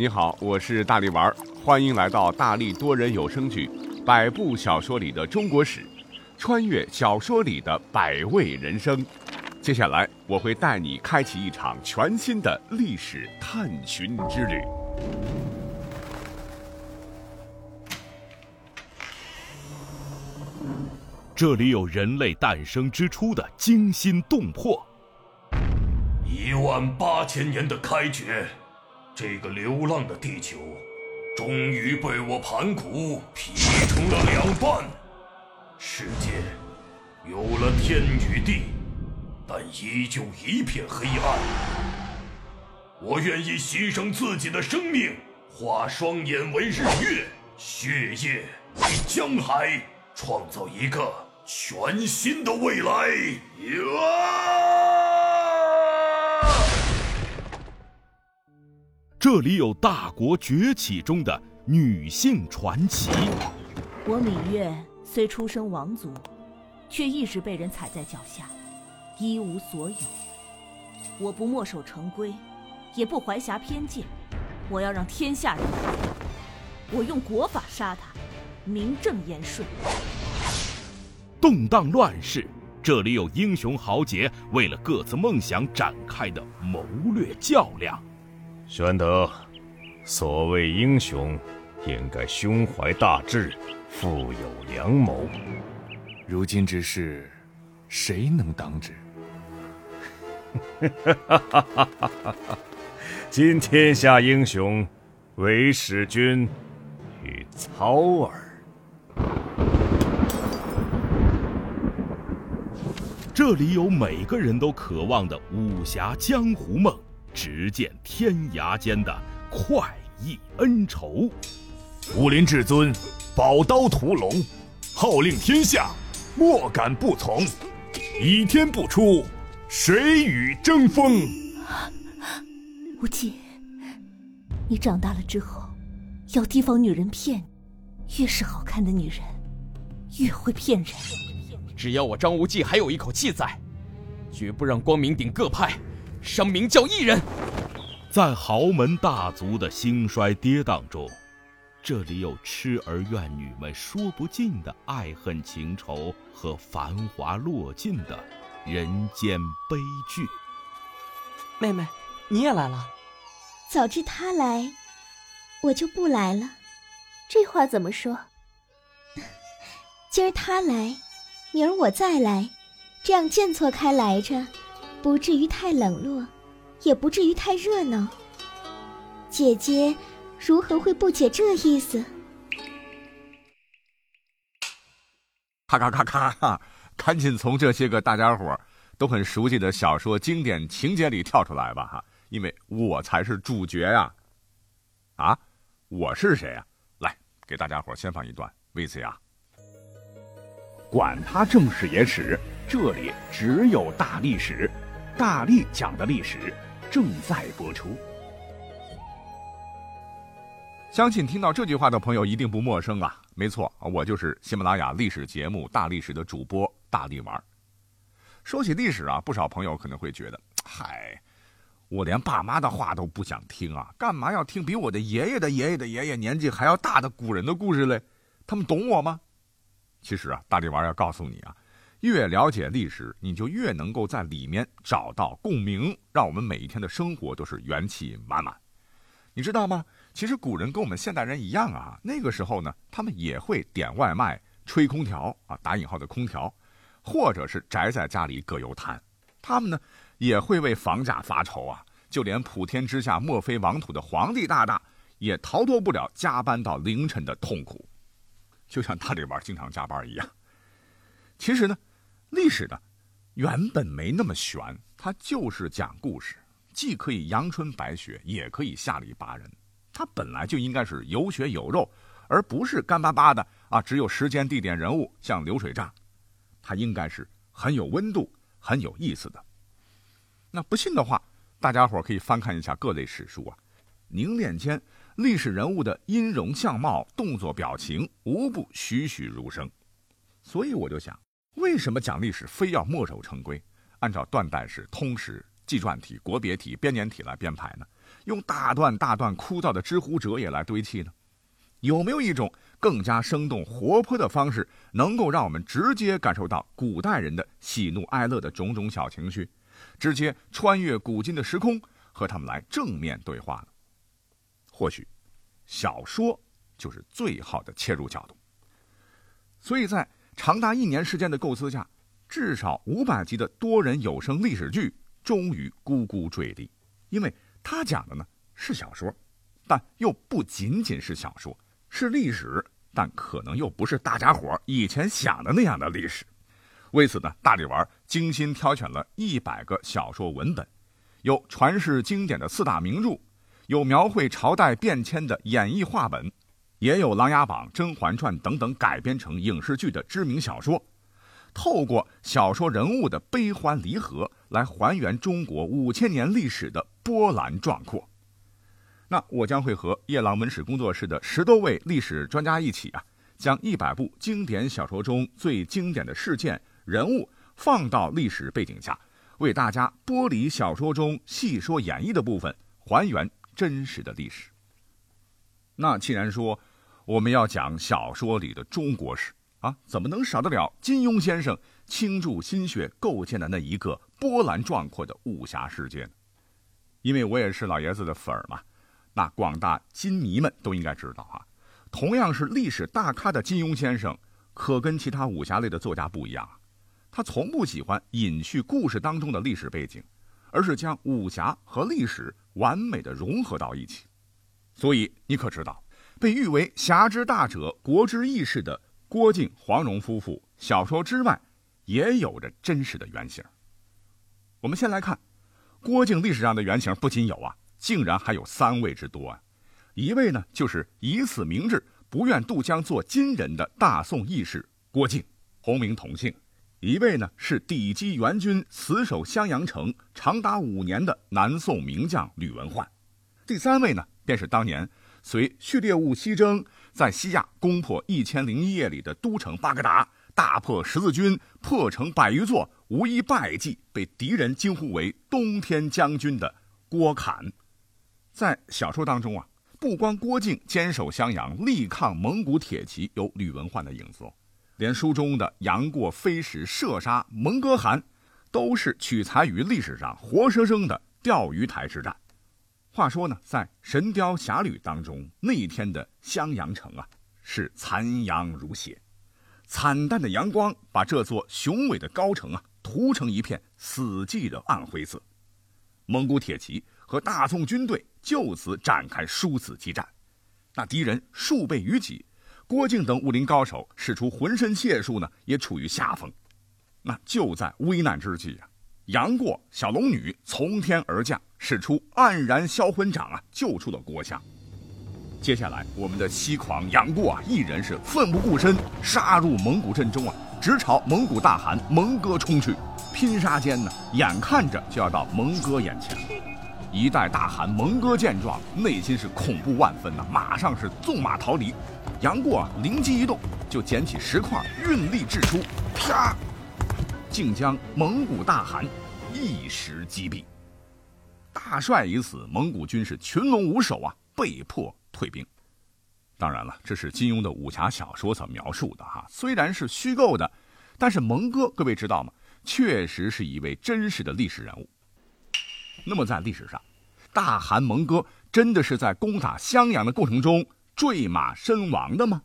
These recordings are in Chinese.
你好，我是大力丸，欢迎来到大力多人有声剧《百部小说里的中国史》，穿越小说里的百味人生。接下来我会带你开启一场全新的历史探寻之旅。这里有人类诞生之初的惊心动魄，一万八千年的开掘，这个流浪的地球，终于被我盘古劈成了两半。世界有了天与地，但依旧一片黑暗。我愿意牺牲自己的生命，化双眼为日月，血液为江海，创造一个全新的未来。这里有大国崛起中的女性传奇。我芈月虽出身王族，却一直被人踩在脚下，一无所有。我不墨守成规，也不怀侠偏见，我要让天下人，我用国法杀他，名正言顺。动荡乱世，这里有英雄豪杰为了各自梦想展开的谋略较量。玄德，所谓英雄，应该胸怀大志，富有良谋。如今之事，谁能当之？今天下英雄，唯使君与操耳。这里有每个人都渴望的武侠江湖梦，直见天涯间的快意恩仇。武林至尊，宝刀屠龙，号令天下，莫敢不从。倚天不出，谁与争锋？无忌，你长大了之后，要提防女人骗你。越是好看的女人，越会骗人。只要我张无忌还有一口气在，绝不让光明顶各派伤明教一人。在豪门大族的兴衰跌宕中，这里有痴儿怨女们说不尽的爱恨情仇和繁华落尽的人间悲剧。妹妹，你也来了？早知他来，我就不来了。这话怎么说？今儿他来，明儿我再来，这样间错开来着，不至于太冷落，也不至于太热闹。姐姐如何会不解这意思？咔咔咔咔咔！赶紧从这些个大家伙都很熟悉的小说经典情节里跳出来吧哈，因为我才是主角呀！啊，我是谁呀？来，给大家伙先放一段 VCR。管他正史野史，这里只有大历史，大力讲的历史正在播出。相信听到这句话的朋友一定不陌生啊！没错，我就是喜马拉雅历史节目《大历史》的主播大力丸。说起历史啊，不少朋友可能会觉得，嗨，我连爸妈的话都不想听啊，干嘛要听比我的爷爷的爷爷的爷爷年纪还要大的古人的故事嘞？他们懂我吗？其实啊，大力丸要告诉你啊，越了解历史，你就越能够在里面找到共鸣，让我们每一天的生活都是元气满满。你知道吗？其实古人跟我们现代人一样啊，那个时候呢，他们也会点外卖、吹空调啊，打引号的空调，或者是宅在家里葛优瘫。他们呢，也会为房价发愁啊。就连普天之下莫非王土的皇帝大大，也逃脱不了加班到凌晨的痛苦。就像大力丸经常加班一样。其实呢，历史呢，原本没那么玄，它就是讲故事，既可以阳春白雪，也可以下里巴人。它本来就应该是有血有肉，而不是干巴巴的啊，只有时间、地点、人物，像流水账。它应该是很有温度、很有意思的。那不信的话，大家伙可以翻看一下各类史书啊，凝练间。历史人物的音容相貌、动作表情，无不栩栩如生。所以我就想，为什么讲历史非要墨守成规，按照断代史、通史、纪传体、国别体、编年体来编排呢？用大段大段枯燥的知乎者也来堆砌呢？有没有一种更加生动活泼的方式，能够让我们直接感受到古代人的喜怒哀乐的种种小情绪，直接穿越古今的时空，和他们来正面对话呢？或许，小说就是最好的切入角度。所以在长达一年时间的构思下，至少五百集的多人有声历史剧终于咕咕坠地，因为它讲的呢是小说，但又不仅仅是小说，是历史，但可能又不是大家伙以前想的那样的历史。为此呢，大力丸精心挑选了一百个小说文本，有传世经典的四大名著。有描绘朝代变迁的演绎话本，也有《琅琊榜》《甄嬛传》等等改编成影视剧的知名小说。透过小说人物的悲欢离合，来还原中国五千年历史的波澜壮阔。那我将会和夜郎文史工作室的十多位历史专家一起啊，将一百部经典小说中最经典的事件人物放到历史背景下，为大家剥离小说中细说演绎的部分，还原。真实的历史。那既然说我们要讲小说里的中国史啊，怎么能少得了金庸先生倾注心血构建的那一个波澜壮阔的武侠世界呢？因为我也是老爷子的粉儿嘛，那广大金迷们都应该知道啊，同样是历史大咖的金庸先生，可跟其他武侠类的作家不一样，他从不喜欢隐去故事当中的历史背景。而是将武侠和历史完美的融合到一起，所以你可知道，被誉为侠之大者、国之义士的郭靖、黄蓉夫妇，小说之外也有着真实的原型。我们先来看，郭靖历史上的原型不仅有啊，竟然还有三位之多啊。一位呢，就是以死明志、不愿渡江做金人的大宋义士郭靖，同名同姓。一位呢是抵击元军、死守襄阳城长达五年的南宋名将吕文焕，第三位呢便是当年随序列物西征，在西亚攻破一千零一夜里的都城巴格达，大破十字军，破城百余座，无一败绩，被敌人惊呼为“冬天将军”的郭侃。在小说当中啊，不光郭靖坚守襄阳，力抗蒙古铁骑，有吕文焕的影子。连书中的杨过飞矢射杀蒙哥汗，都是取材于历史上活生生的钓鱼台之战。话说呢，在《神雕侠侣》当中，那一天的襄阳城啊，是残阳如血，惨淡的阳光把这座雄伟的高城啊涂成一片死寂的暗灰色。蒙古铁骑和大宋军队就此展开殊死激战，那敌人数倍于己。郭靖等武林高手使出浑身解数呢，也处于下风。那就在危难之际啊，杨过、小龙女从天而降，使出黯然销魂掌啊，救出了郭襄。接下来，我们的西狂杨过啊，一人是奋不顾身，杀入蒙古阵中啊，直朝蒙古大汗蒙哥冲去。拼杀间呢，眼看着就要到蒙哥眼前。一代大汗蒙哥见状，内心是恐怖万分呐，马上是纵马逃离。杨过灵机一动，就捡起石块，运力掷出，啪，竟将蒙古大汗一石击毙。大帅已死，蒙古军是群龙无首啊，被迫退兵。当然了，这是金庸的武侠小说所描述的哈，虽然是虚构的，但是蒙哥各位知道吗？确实是一位真实的历史人物。那么，在历史上，大汗蒙哥真的是在攻打襄阳的过程中坠马身亡的吗？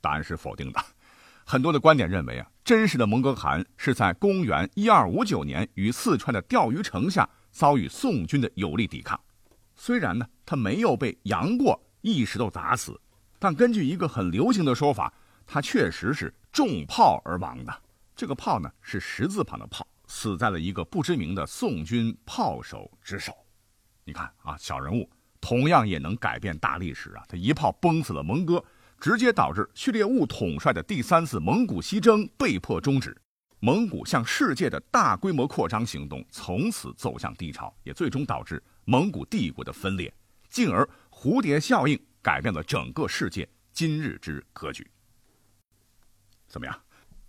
答案是否定的。很多的观点认为啊，真实的蒙哥汗是在公元一二五九年于四川的钓鱼城下遭遇宋军的有力抵抗。虽然呢，他没有被杨过一石头砸死，但根据一个很流行的说法，他确实是中炮而亡的。这个炮呢，是十字旁的炮。死在了一个不知名的宋军炮手之手，你看啊，小人物同样也能改变大历史啊！他一炮崩死了蒙哥，直接导致序列兀统帅的第三次蒙古西征被迫终止，蒙古向世界的大规模扩张行动从此走向低潮，也最终导致蒙古帝国的分裂，进而蝴蝶效应改变了整个世界今日之格局。怎么样？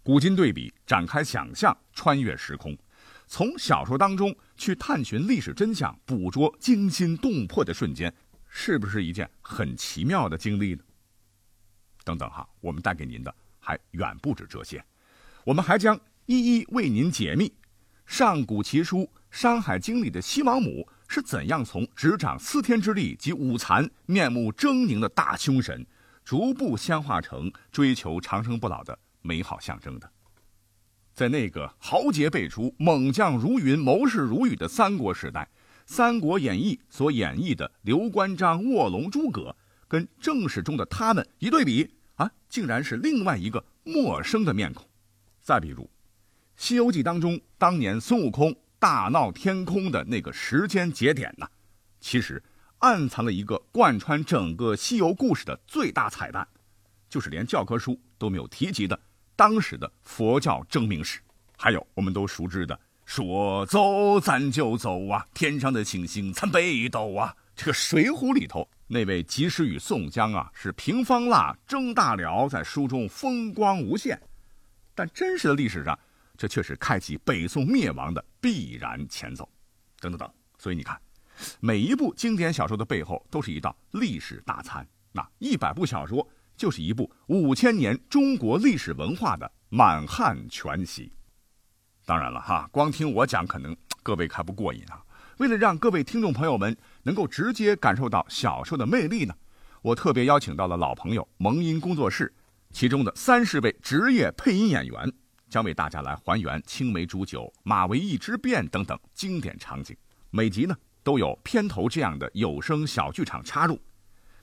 古今对比，展开想象，穿越时空，从小说当中去探寻历史真相，捕捉惊心动魄的瞬间，是不是一件很奇妙的经历呢？等等哈，我们带给您的还远不止这些，我们还将一一为您解密上古奇书《山海经》里的西王母是怎样从执掌四天之力及五残、面目狰狞的大凶神，逐步显化成追求长生不老的美好象征的。在那个豪杰辈出、猛将如云、谋士如雨的三国时代，《三国演义》所演绎的刘关张卧龙诸葛，跟正史中的他们一对比啊，竟然是另外一个陌生的面孔。再比如，《西游记》当中当年孙悟空大闹天宫的那个时间节点呢，其实暗藏了一个贯穿整个西游故事的最大彩蛋，就是连教科书都没有提及的。当时的佛教征明史，还有我们都熟知的“说走咱就走啊，天上的星星参北斗啊”。这个《水浒》里头那位及时雨宋江啊，是平方腊、征大辽，在书中风光无限。但真实的历史上，这却是开启北宋灭亡的必然前奏。等等等，所以你看，每一部经典小说的背后，都是一道历史大餐。那一百部小说。就是一部五千年中国历史文化的满汉全席。当然了哈，光听我讲可能各位还不过瘾啊。为了让各位听众朋友们能够直接感受到小说的魅力呢，我特别邀请到了老朋友蒙音工作室，其中的三十位职业配音演员，将为大家来还原青梅煮酒、马嵬驿之变等等经典场景。每集呢都有片头这样的有声小剧场插入。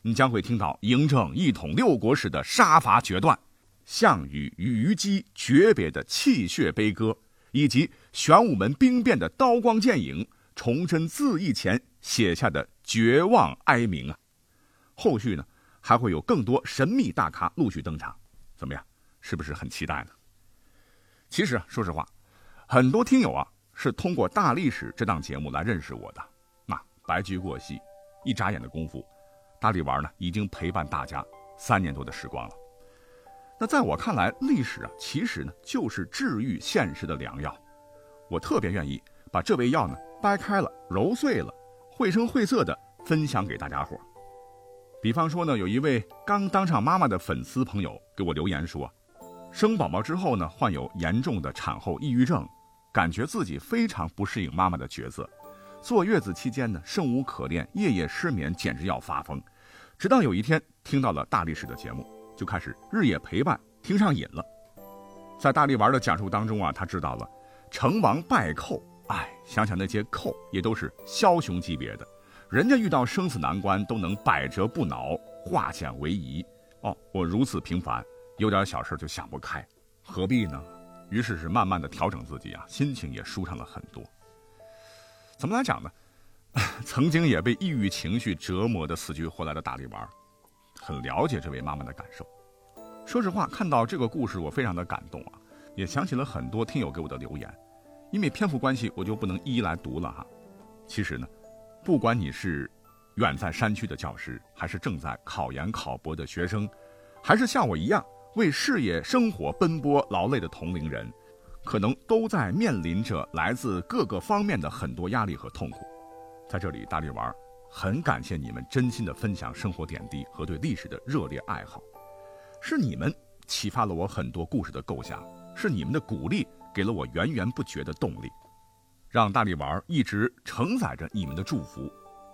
你将会听到嬴政一统六国时的杀伐决断，项羽与虞姬诀别的泣血悲歌，以及玄武门兵变的刀光剑影，崇祯自缢前写下的绝望哀鸣啊！后续呢，还会有更多神秘大咖陆续登场，怎么样？是不是很期待呢？其实啊，说实话，很多听友啊是通过《大历史》这档节目来认识我的。那白驹过隙，一眨眼的功夫。大力丸呢，已经陪伴大家三年多的时光了。那在我看来，历史啊，其实呢就是治愈现实的良药。我特别愿意把这味药呢掰开了、揉碎了，绘声绘色的分享给大家伙。比方说呢，有一位刚当上妈妈的粉丝朋友给我留言说，生宝宝之后呢，患有严重的产后抑郁症，感觉自己非常不适应妈妈的角色。坐月子期间呢，生无可恋，夜夜失眠，简直要发疯。直到有一天听到了大力士的节目，就开始日夜陪伴，听上瘾了。在大力丸的讲述当中啊，他知道了成王败寇，哎，想想那些寇也都是枭雄级别的，人家遇到生死难关都能百折不挠，化险为夷。哦，我如此平凡，有点小事就想不开，何必呢？于是是慢慢的调整自己啊，心情也舒畅了很多。怎么来讲呢？曾经也被抑郁情绪折磨的死去活来的大力丸，很了解这位妈妈的感受。说实话，看到这个故事，我非常的感动啊，也想起了很多听友给我的留言。因为篇幅关系，我就不能一一来读了哈。其实呢，不管你是远在山区的教师，还是正在考研考博的学生，还是像我一样为事业生活奔波劳累的同龄人。可能都在面临着来自各个方面的很多压力和痛苦，在这里，大力丸很感谢你们真心的分享生活点滴和对历史的热烈爱好，是你们启发了我很多故事的构想，是你们的鼓励给了我源源不绝的动力，让大力丸一直承载着你们的祝福，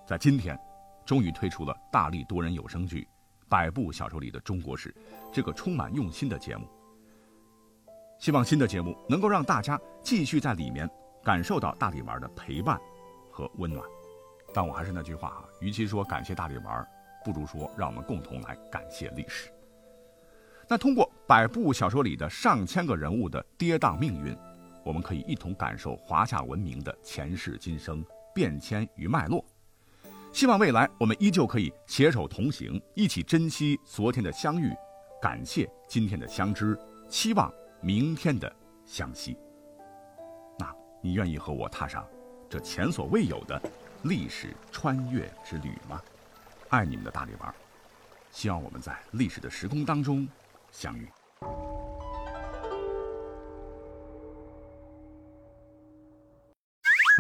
在今天，终于推出了大力多人有声剧《百部小说里的中国史》这个充满用心的节目。希望新的节目能够让大家继续在里面感受到大力丸的陪伴和温暖。但我还是那句话啊，与其说感谢大力丸，不如说让我们共同来感谢历史。那通过百部小说里的上千个人物的跌宕命运，我们可以一同感受华夏文明的前世今生、变迁与脉络。希望未来我们依旧可以携手同行，一起珍惜昨天的相遇，感谢今天的相知，期望。明天的相惜，那你愿意和我踏上这前所未有的历史穿越之旅吗？爱你们的大力丸，希望我们在历史的时空当中相遇。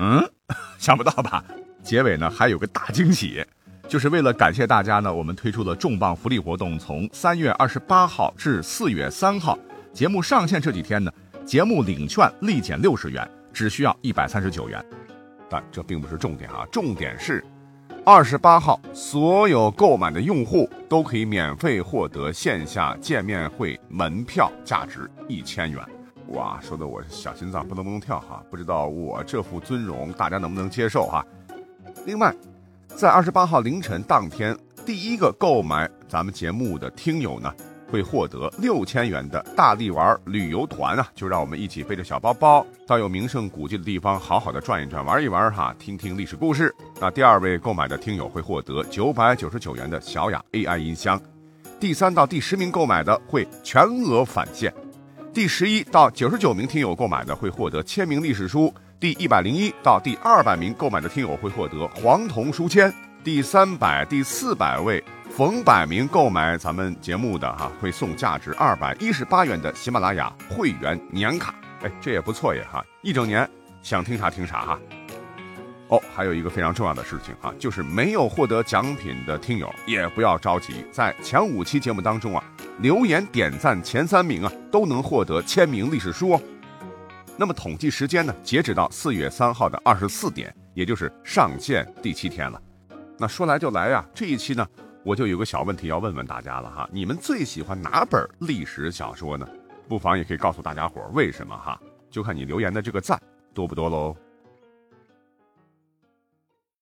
嗯，想不到吧？结尾呢还有个大惊喜，就是为了感谢大家呢，我们推出了重磅福利活动，从三月二十八号至四月三号，节目上线这几天呢，节目领券立减六十元，只需要一百三十九元。但这并不是重点啊，重点是，二十八号所有购买的用户都可以免费获得线下见面会门票，价值一千元。哇，说的我小心脏扑通扑通跳哈，不知道我这副尊容大家能不能接受哈？另外，在二十八号凌晨当天，第一个购买咱们节目的听友呢，会获得六千元的大力丸旅游团啊，就让我们一起背着小包包到有名胜古迹的地方，好好的转一转、玩一玩哈，听听历史故事。那第二位购买的听友会获得九百九十九元的小雅 AI 音箱，第三到第十名购买的会全额返现。第十一到九十九名听友购买的会获得签名历史书，第一百零一到第二百名购买的听友会获得黄铜书签，第三百、第四百位逢百名购买咱们节目的哈，会送价值二百一十八元的喜马拉雅会员年卡，哎，这也不错耶哈，一整年想听啥听啥哈。哦，还有一个非常重要的事情啊，就是没有获得奖品的听友也不要着急，在前五期节目当中啊，留言点赞前三名啊，都能获得签名历史书哦。那么统计时间呢，截止到四月三号的二十四点，也就是上线第七天了。那说来就来呀，这一期呢，我就有个小问题要问问大家了哈，你们最喜欢哪本历史小说呢？不妨也可以告诉大家伙为什么哈，就看你留言的这个赞多不多喽。